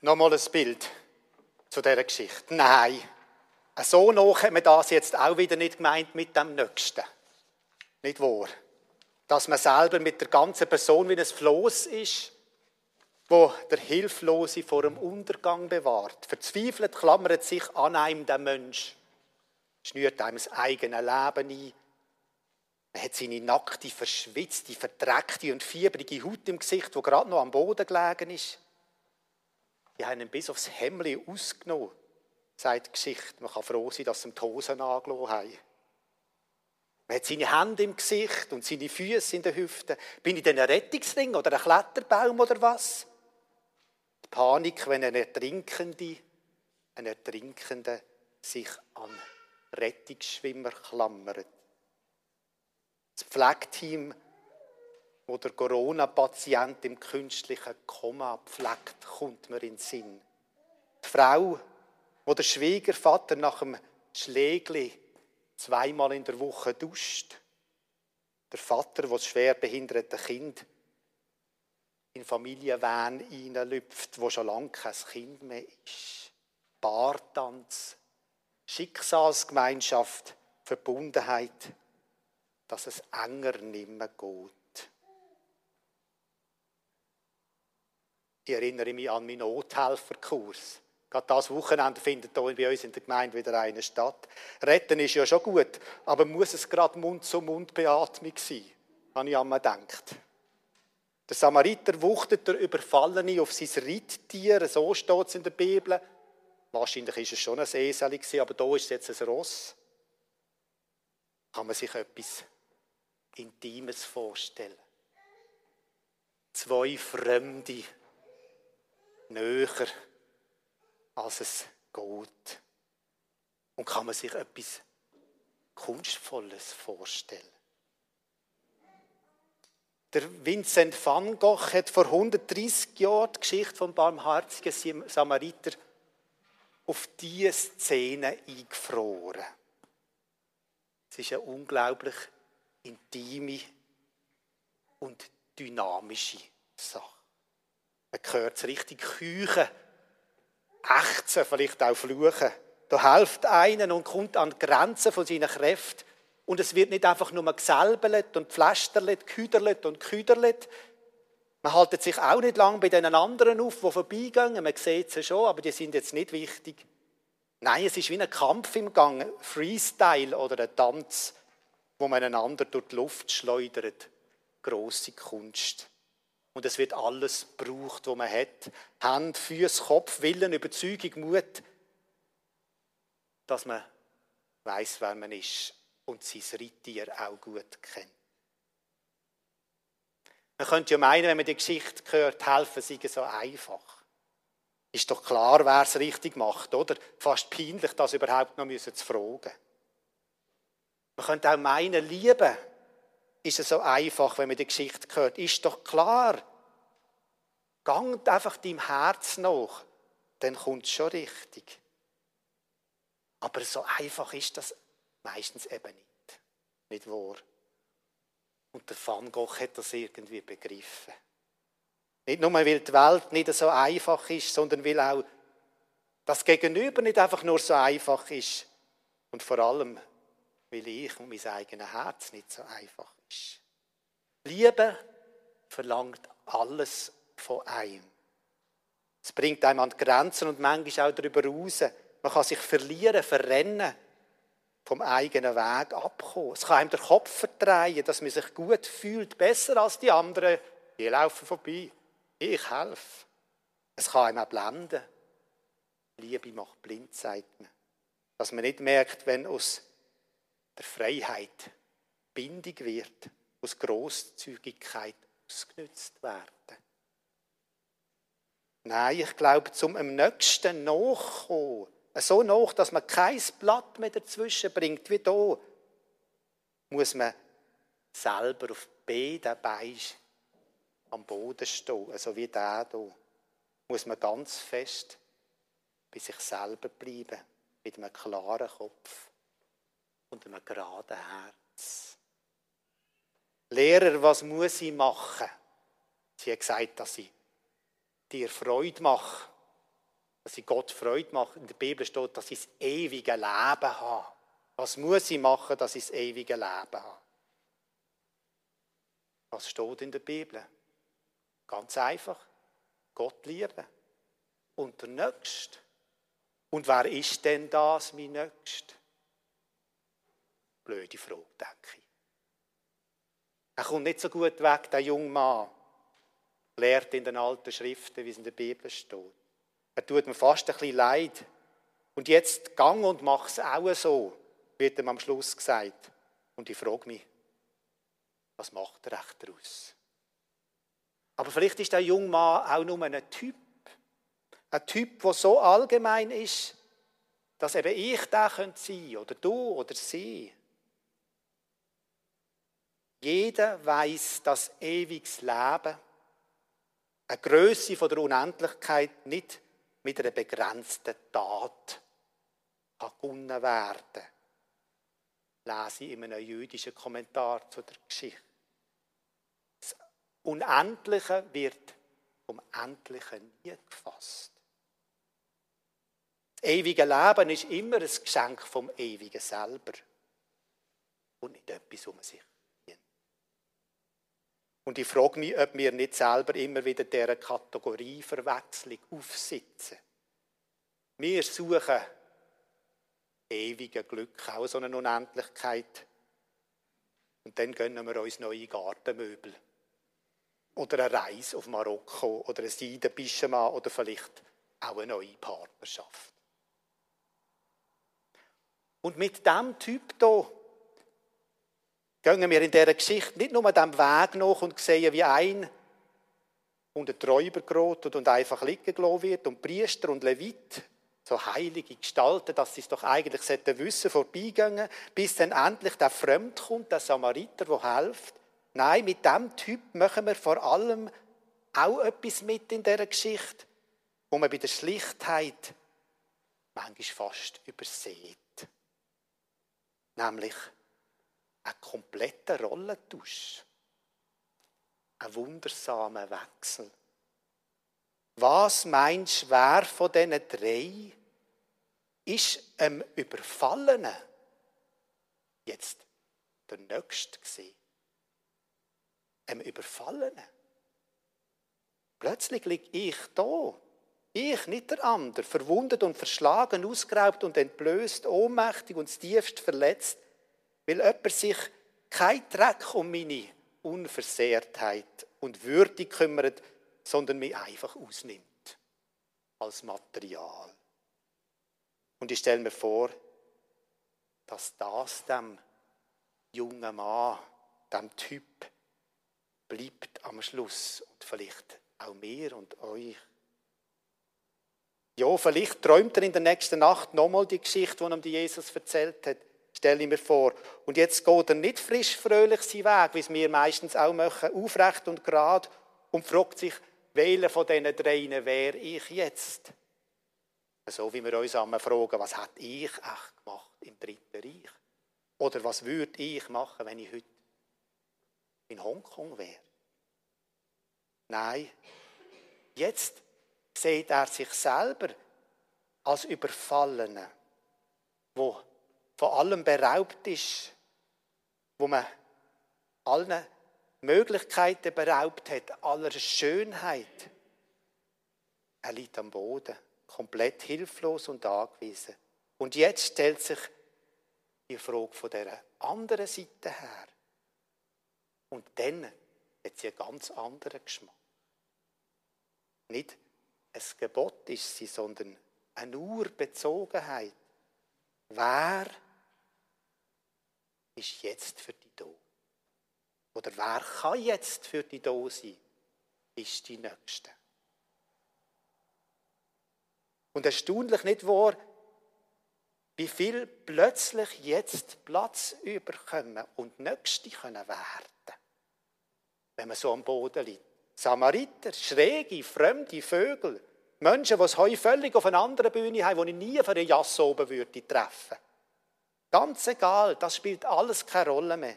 Nochmal ein Bild zu dieser Geschichte. Nein, so noch hat man das jetzt auch wieder nicht gemeint mit dem Nächsten. Nicht wahr? Dass man selber mit der ganzen Person wie ein Floß ist, wo der Hilflose vor dem Untergang bewahrt. Verzweifelt klammert sich an einem der Mensch, schnürt einem das eigene Leben ein. Er hat seine nackte, verschwitzte, verdreckte und fiebrige Haut im Gesicht, wo gerade noch am Boden gelegen ist. Die haben ihn bis aufs Hemmli ausgenommen, sagt die Geschichte. Man kann froh sein, dass sie ihm die Hosen angelassen haben. Man hat seine Hände im Gesicht und seine Füße in den Hüften. Bin ich denn ein Rettungsring oder ein Kletterbaum oder was? Die Panik, wenn ein Ertrinkende, ein Ertrinkender sich an Rettungsschwimmer klammert. Das Pflegeteam wo der Corona-Patient im künstlichen Koma pflegt, kommt mir in den Sinn. Die Frau, wo der Schwiegervater nach dem Schlägli zweimal in der Woche duscht. Der Vater, der das schwer behinderte Kind in Familienwahn hineinlüpft, wo schon lange kein Kind mehr ist. Bartanz, Schicksalsgemeinschaft, Verbundenheit, dass es enger nimmer geht. Ich erinnere mich an meinen Nothelferkurs. Gerade das Wochenende findet hier bei uns in der Gemeinde wieder eine statt. Retten ist ja schon gut, aber muss es gerade Mund-zu-Mund-Beatmung sein? Habe ich einmal gedacht. Der Samariter wuchtet der Überfallene auf sein Reittier, so steht es in der Bibel. Wahrscheinlich war es schon ein Esel, aber da ist es jetzt ein Ross. Kann man sich etwas Intimes vorstellen? Zwei Fremde näher, als es geht. Und kann man sich etwas Kunstvolles vorstellen. Der Vincent van Gogh hat vor 130 Jahren die Geschichte vom barmherzigen Samariter auf diese Szene eingefroren. Es ist eine unglaublich intime und dynamische Sache. Man hört es richtig küchen, ächzen, vielleicht auch fluchen. Da hilft einen und kommt an die Grenzen von seinen Kräften. Und es wird nicht einfach nur geselbelt und pflästerlet, küderlet und küderlet. Man haltet sich auch nicht lang bei den anderen auf, die vorbeigehen. Man sieht sie schon, aber die sind jetzt nicht wichtig. Nein, es ist wie ein Kampf im Gang, Freestyle oder ein Tanz, wo man einander durch die Luft schleudert. Grosse Kunst. Und es wird alles gebraucht, was man hat. Hand, Füße, Kopf, Willen, Überzeugung, Mut. Dass man weiß, wer man ist und sein Reittier auch gut kennt. Man könnte ja meinen, wenn man die Geschichte hört, helfen sie so einfach. Ist doch klar, wer es richtig macht, oder? Fast peinlich, das überhaupt noch zu fragen. Man könnte auch meinen, Liebe ist es so einfach, wenn man die Geschichte hört. Ist doch klar. Gang einfach deinem Herz nach, dann kommt es schon richtig. Aber so einfach ist das meistens eben nicht. Nicht wahr? Und der Van Gogh hat das irgendwie begriffen. Nicht nur, weil die Welt nicht so einfach ist, sondern weil auch das Gegenüber nicht einfach nur so einfach ist. Und vor allem, weil ich und mein eigenes Herz nicht so einfach. Liebe verlangt alles von einem. Es bringt einem an die Grenzen und manchmal auch darüber raus. Man kann sich verlieren, verrennen, vom eigenen Weg abkommen. Es kann einem den Kopf verdrehen, dass man sich gut fühlt, besser als die anderen. Die laufen vorbei. Ich helfe. Es kann einem auch blenden. Liebe macht blind, sagt man. Dass man nicht merkt, wenn aus der Freiheit Bindung wird, aus Großzügigkeit ausgenützt werden. Nein, ich glaube, zum am nächsten nachkommen, so nach, dass man kein Blatt mehr dazwischen bringt, wie hier, muss man selber auf beiden Beinen am Boden stehen, also wie der hier. Muss man ganz fest bei sich selber bleiben, mit einem klaren Kopf und einem geraden Herz. Lehrer, was muss ich machen? Sie hat gesagt, dass sie dir Freude mache dass ich Gott Freude mache. In der Bibel steht, dass ich das ewige Leben habe. Was muss ich machen, dass ich das ewige Leben habe? Was steht in der Bibel? Ganz einfach. Gott lieben. Und der Nächste. Und wer ist denn das, mein Nächster? Blöde Frage, denke ich. Er kommt nicht so gut weg, der junge Mann. Lehrt in den alten Schriften, wie es in der Bibel steht. Er tut mir fast ein bisschen leid. Und jetzt gang und mach es auch so, wird ihm am Schluss gesagt. Und ich frage mich, was macht er echt daraus? Aber vielleicht ist der junge Mann auch nur ein Typ. Ein Typ, der so allgemein ist, dass eben ich da sein könnte oder du oder sie. Jeder weiß, dass ewiges Leben, eine Größe der Unendlichkeit nicht mit einer begrenzten Tat kann gewonnen werden. Lese ich in einem jüdischen Kommentar zu der Geschichte. Das Unendliche wird vom Endlichen nie gefasst. Das ewige Leben ist immer ein Geschenk vom Ewigen selber und nicht etwas um sich. Und ich frage mich, ob wir nicht selber immer wieder dieser Kategorieverwechslung aufsitzen. Wir suchen ewige Glück, auch so eine Unendlichkeit. Und dann gönnen wir uns neue Gartenmöbel. Oder eine Reise auf Marokko oder ein Seidenpischema oder vielleicht auch eine neue Partnerschaft. Und mit dem Typ hier gehen wir in dieser Geschichte nicht nur dem Weg nach und sehen, wie ein unter Träuber gerottet und einfach liegen gelassen wird und Priester und Levit, so heilige Gestalten, dass sie es doch eigentlich sollten wissen, vorbeigehen, bis dann endlich der Fremd kommt, der Samariter, der hilft. Nein, mit dem Typ machen wir vor allem auch etwas mit in dieser Geschichte, wo man bei der Schlichtheit manchmal fast übersieht. Nämlich ein kompletter Rollentausch. Ein wundersamer Wechsel. Was meinst du, wer von diesen drei ist einem Überfallenen jetzt der Nächste gewesen? Einem Überfallenen. Plötzlich liege ich da. Ich, nicht der andere, verwundet und verschlagen, ausgeraubt und entblößt, ohnmächtig und tiefst verletzt weil jemand sich kein Dreck um meine Unversehrtheit und Würde kümmert, sondern mich einfach ausnimmt als Material. Und ich stelle mir vor, dass das dem jungen Mann, dem Typ, bleibt am Schluss und vielleicht auch mir und euch. Ja, vielleicht träumt er in der nächsten Nacht nochmal die Geschichte, die ihm Jesus erzählt hat stelle ich mir vor. Und jetzt geht er nicht frisch fröhlich seinen Weg, wie es wir meistens auch machen, aufrecht und gerade und fragt sich, welcher von diesen dreien wäre ich jetzt? So wie wir uns einmal fragen, was hat ich echt gemacht im Dritten Reich? Oder was würde ich machen, wenn ich heute in Hongkong wäre? Nein, jetzt sieht er sich selber als Überfallene, wo von allem beraubt ist, wo man allen Möglichkeiten beraubt hat, aller Schönheit. Er liegt am Boden, komplett hilflos und angewiesen. Und jetzt stellt sich die Frage von der anderen Seite her. Und dann hat sie einen ganz anderen Geschmack. Nicht ein Gebot ist sie, sondern eine Urbezogenheit. Wer ist jetzt für dich da? Oder wer kann jetzt für dich da sein? Ist die Nächste. Und erstaunlich nicht wahr, wie viel plötzlich jetzt Platz überkommen und Nächste können werden, wenn man so am Boden liegt. Samariter, schräge, fremde Vögel, Menschen, die es heute völlig auf einer anderen Bühne haben, die ich nie von der Jasse oben würde treffen. Ganz egal, das spielt alles keine Rolle mehr.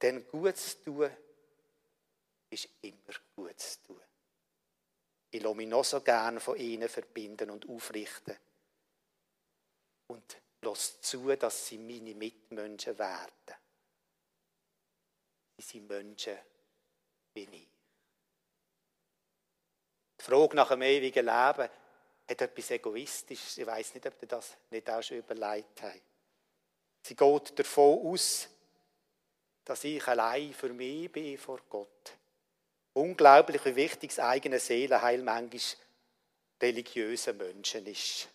Denn gut zu tun ist immer gut zu tun. Ich lasse mich noch so gern von ihnen verbinden und aufrichten. Und lasse zu, dass sie meine Mitmenschen werden. Sie sind Menschen wie ich. Die Frage nach einem ewigen Leben hat etwas Egoistisches. Ich weiß nicht, ob ihr das nicht auch schon überlegt habt. Sie geht davon aus, dass ich allein für mich bin vor Gott. Unglaublich, wie wichtig das eigene Seelenheil manchmal religiösen Menschen ist.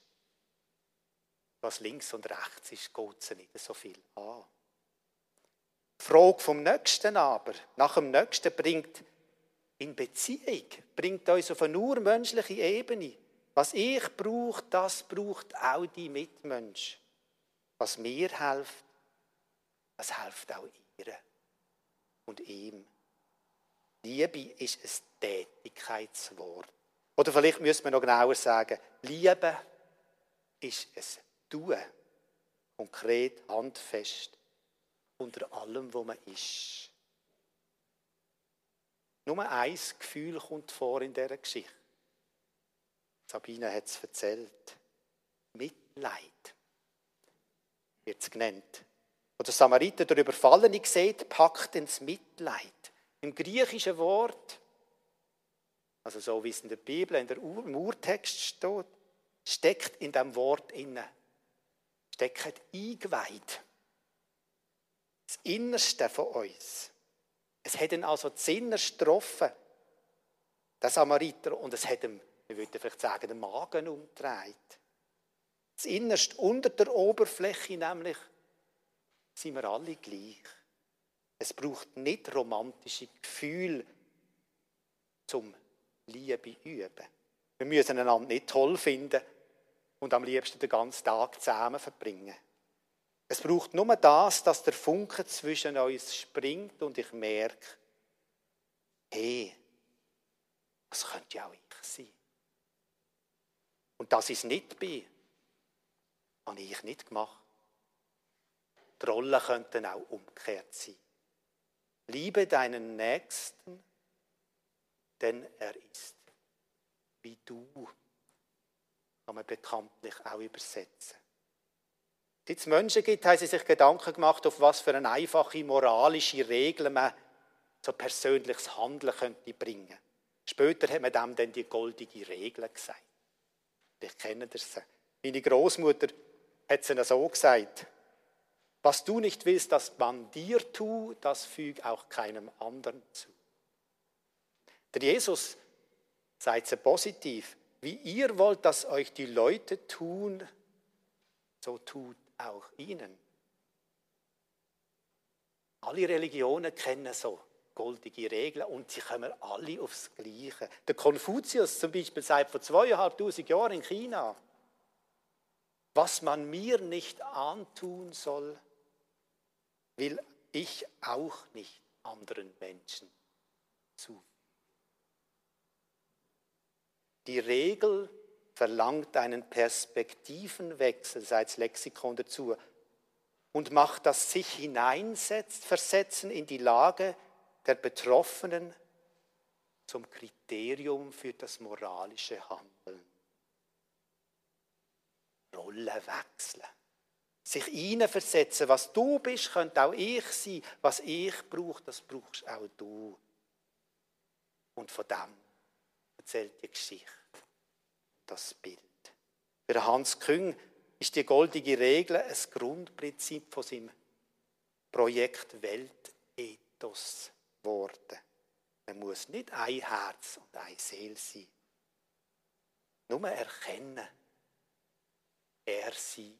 Was links und rechts ist, geht es nicht so viel an. Die Frage vom Nächsten aber, nach dem Nächsten bringt in Beziehung, bringt uns auf eine urmenschliche Ebene. Was ich brauche, das braucht auch die Mitmensch. Was mir hilft, das hilft auch ihr und ihm. Liebe ist ein Tätigkeitswort. Oder vielleicht müssen wir noch genauer sagen, Liebe ist ein Tun. Konkret, handfest, unter allem, wo man ist. Nur ein Gefühl kommt vor in dieser Geschichte. Sabine hat es erzählt. Mitleid wird es genannt. Wo der Samariter der Überfallene sieht, packt ins Mitleid. Im griechischen Wort, also so wie es in der Bibel, in der Ur im Urtext steht, steckt in dem Wort inne, steckt eingeweiht. Das Innerste von uns. Es hat ihn also das Innerste getroffen, der Samariter, und es hat ihm, wir würden vielleicht sagen, den Magen umgedreht. Das Innerste unter der Oberfläche nämlich sind wir alle gleich. Es braucht nicht romantische Gefühle zum Liebe üben. Wir müssen einander nicht toll finden und am liebsten den ganzen Tag zusammen verbringen. Es braucht nur das, dass der Funke zwischen uns springt und ich merke, hey, das könnte ja auch ich sein. Und dass ich es nicht bin, habe ich nicht gemacht. Die Rollen könnten auch umgekehrt sein. Liebe deinen Nächsten, denn er ist wie du. Kann man bekanntlich auch übersetzen. Es Menschen gibt, haben sie sich Gedanken gemacht, auf was für eine einfache moralische Regel man so persönliches Handeln könnte bringen. Später hat man dem dann die goldige Regel gesagt. Ich kenne das. Meine Großmutter hat es so gesagt. Was du nicht willst, dass man dir tut, das füg auch keinem anderen zu. Der Jesus sagt sehr positiv, wie ihr wollt, dass euch die Leute tun, so tut auch ihnen. Alle Religionen kennen so goldige Regeln und sie kommen alle aufs Gleiche. Der Konfuzius zum Beispiel sagt vor zweieinhalbtausend Jahren in China, was man mir nicht antun soll, will ich auch nicht anderen Menschen zu. Die Regel verlangt einen Perspektivenwechsel, seit Lexikon dazu, und macht das sich hineinsetzt, versetzen in die Lage der Betroffenen zum Kriterium für das moralische Handeln. Rolle wechseln sich hineinversetzen. Was du bist, könnte auch ich sein. Was ich brauche, das brauchst auch du. Und von dem erzählt die Geschichte, das Bild. Für Hans Küng ist die goldige Regel ein Grundprinzip von seinem Projekt Weltethos geworden. Man muss nicht ein Herz und eine Seele sein. Nur erkennen, er sie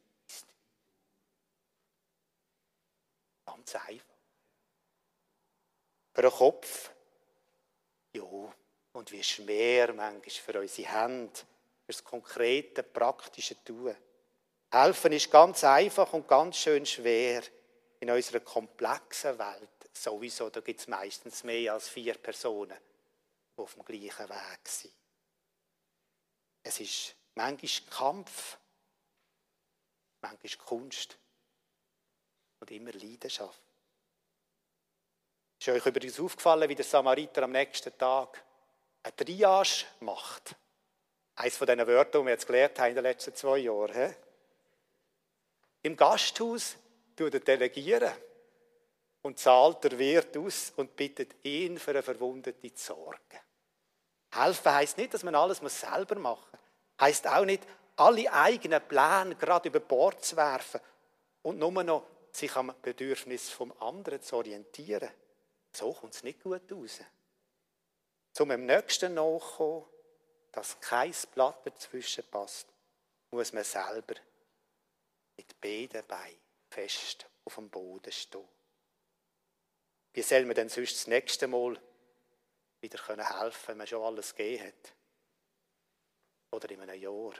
Ganz einfach. Für den Kopf, ja, und wie schwer manchmal für unsere Hände, für das konkrete, praktische Tun. Helfen ist ganz einfach und ganz schön schwer in unserer komplexen Welt. Sowieso, da gibt es meistens mehr als vier Personen, die auf dem gleichen Weg sind. Es ist manchmal Kampf, manchmal Kunst und immer Leidenschaft. Ist euch übrigens aufgefallen, wie der Samariter am nächsten Tag eine Triage macht. Eines von diesen Wörtern, die wir jetzt gelernt haben in den letzten zwei Jahren. He? Im Gasthaus tut er delegieren und zahlt der Wirt aus und bittet ihn für eine Verwundete zu sorgen. Helfen heisst nicht, dass man alles selber machen muss. Heisst auch nicht, alle eigenen Pläne gerade über Bord zu werfen und nur noch sich am Bedürfnis vom anderen zu orientieren. So kommt es nicht gut raus. Zum dem Nächsten nachkommen, dass kein Blatt dazwischen passt, muss man selber mit beiden Beinen fest auf dem Boden stehen. Wie soll man denn sonst das nächste Mal wieder helfen können, wenn man schon alles gegeben hat? Oder in einem Jahr?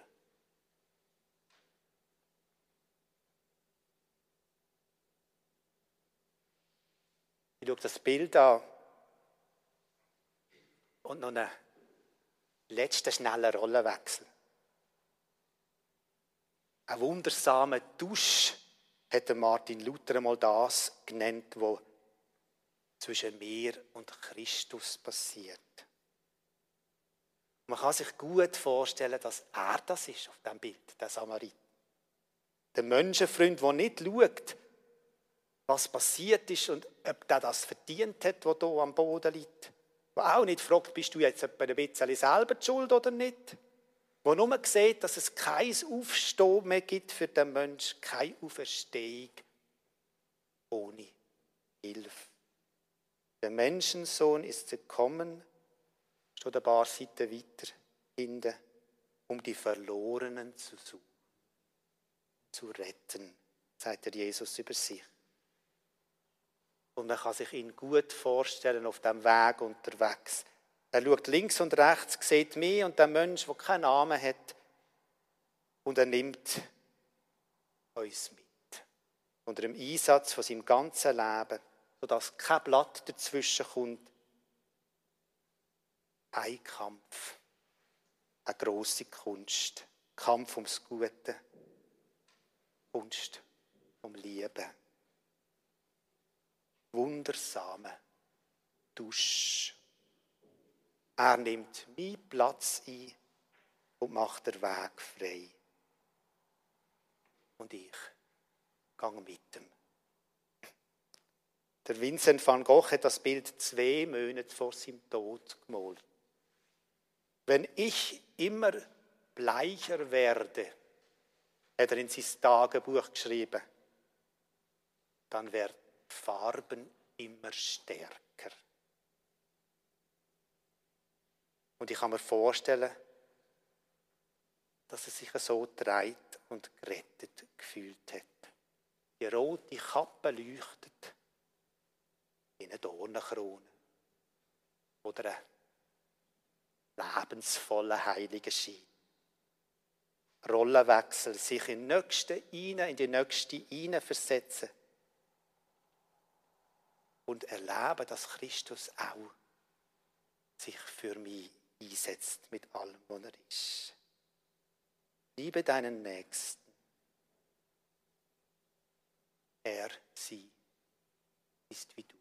Ich schaue das Bild an und noch einen letzten schnellen Rollenwechsel. Ein wundersamer Dusch hat Martin Luther einmal das genannt, wo zwischen mir und Christus passiert. Man kann sich gut vorstellen, dass er das ist auf dem Bild, der Samarit. Der Menschenfreund, der nicht schaut, was passiert ist und ob der das verdient hat, was hier am Boden liegt. Der auch nicht fragt, bist du jetzt ein bisschen selber schuld oder nicht. Der nur sieht, dass es kein Aufstehen mehr gibt für den Menschen, keine Auferstehung ohne Hilfe. Der Menschensohn ist gekommen, steht ein paar Seiten weiter hinten, um die Verlorenen zu suchen, zu retten, sagt der Jesus über sich. Und man kann sich ihn gut vorstellen auf dem Weg unterwegs. Er schaut links und rechts, sieht mich und den Mensch, der keinen Namen hat, und er nimmt uns mit. Unter dem Einsatz von seinem ganzen Leben sodass kein Blatt dazwischen kommt. Ein Kampf, eine große Kunst, Kampf ums Gute, Kunst um Liebe. Wundersame Dusch. Er nimmt meinen Platz ein und macht den Weg frei. Und ich gehe mit ihm. Der Vincent van Gogh hat das Bild zwei Monate vor seinem Tod gemalt. Wenn ich immer bleicher werde, hat er in sein Tagebuch geschrieben, dann werden Farben immer stärker. Und ich kann mir vorstellen, dass er sich so dreit und gerettet gefühlt hat. Die rote Kappe leuchtet in eine Dornenkrone oder einen lebensvollen heiligen Schein. Rollenwechsel, sich in, nächste in die nächste versetzen und erleben, dass Christus auch sich für mich einsetzt mit allem, was er ist. Liebe deinen Nächsten. Er, sie ist wie du.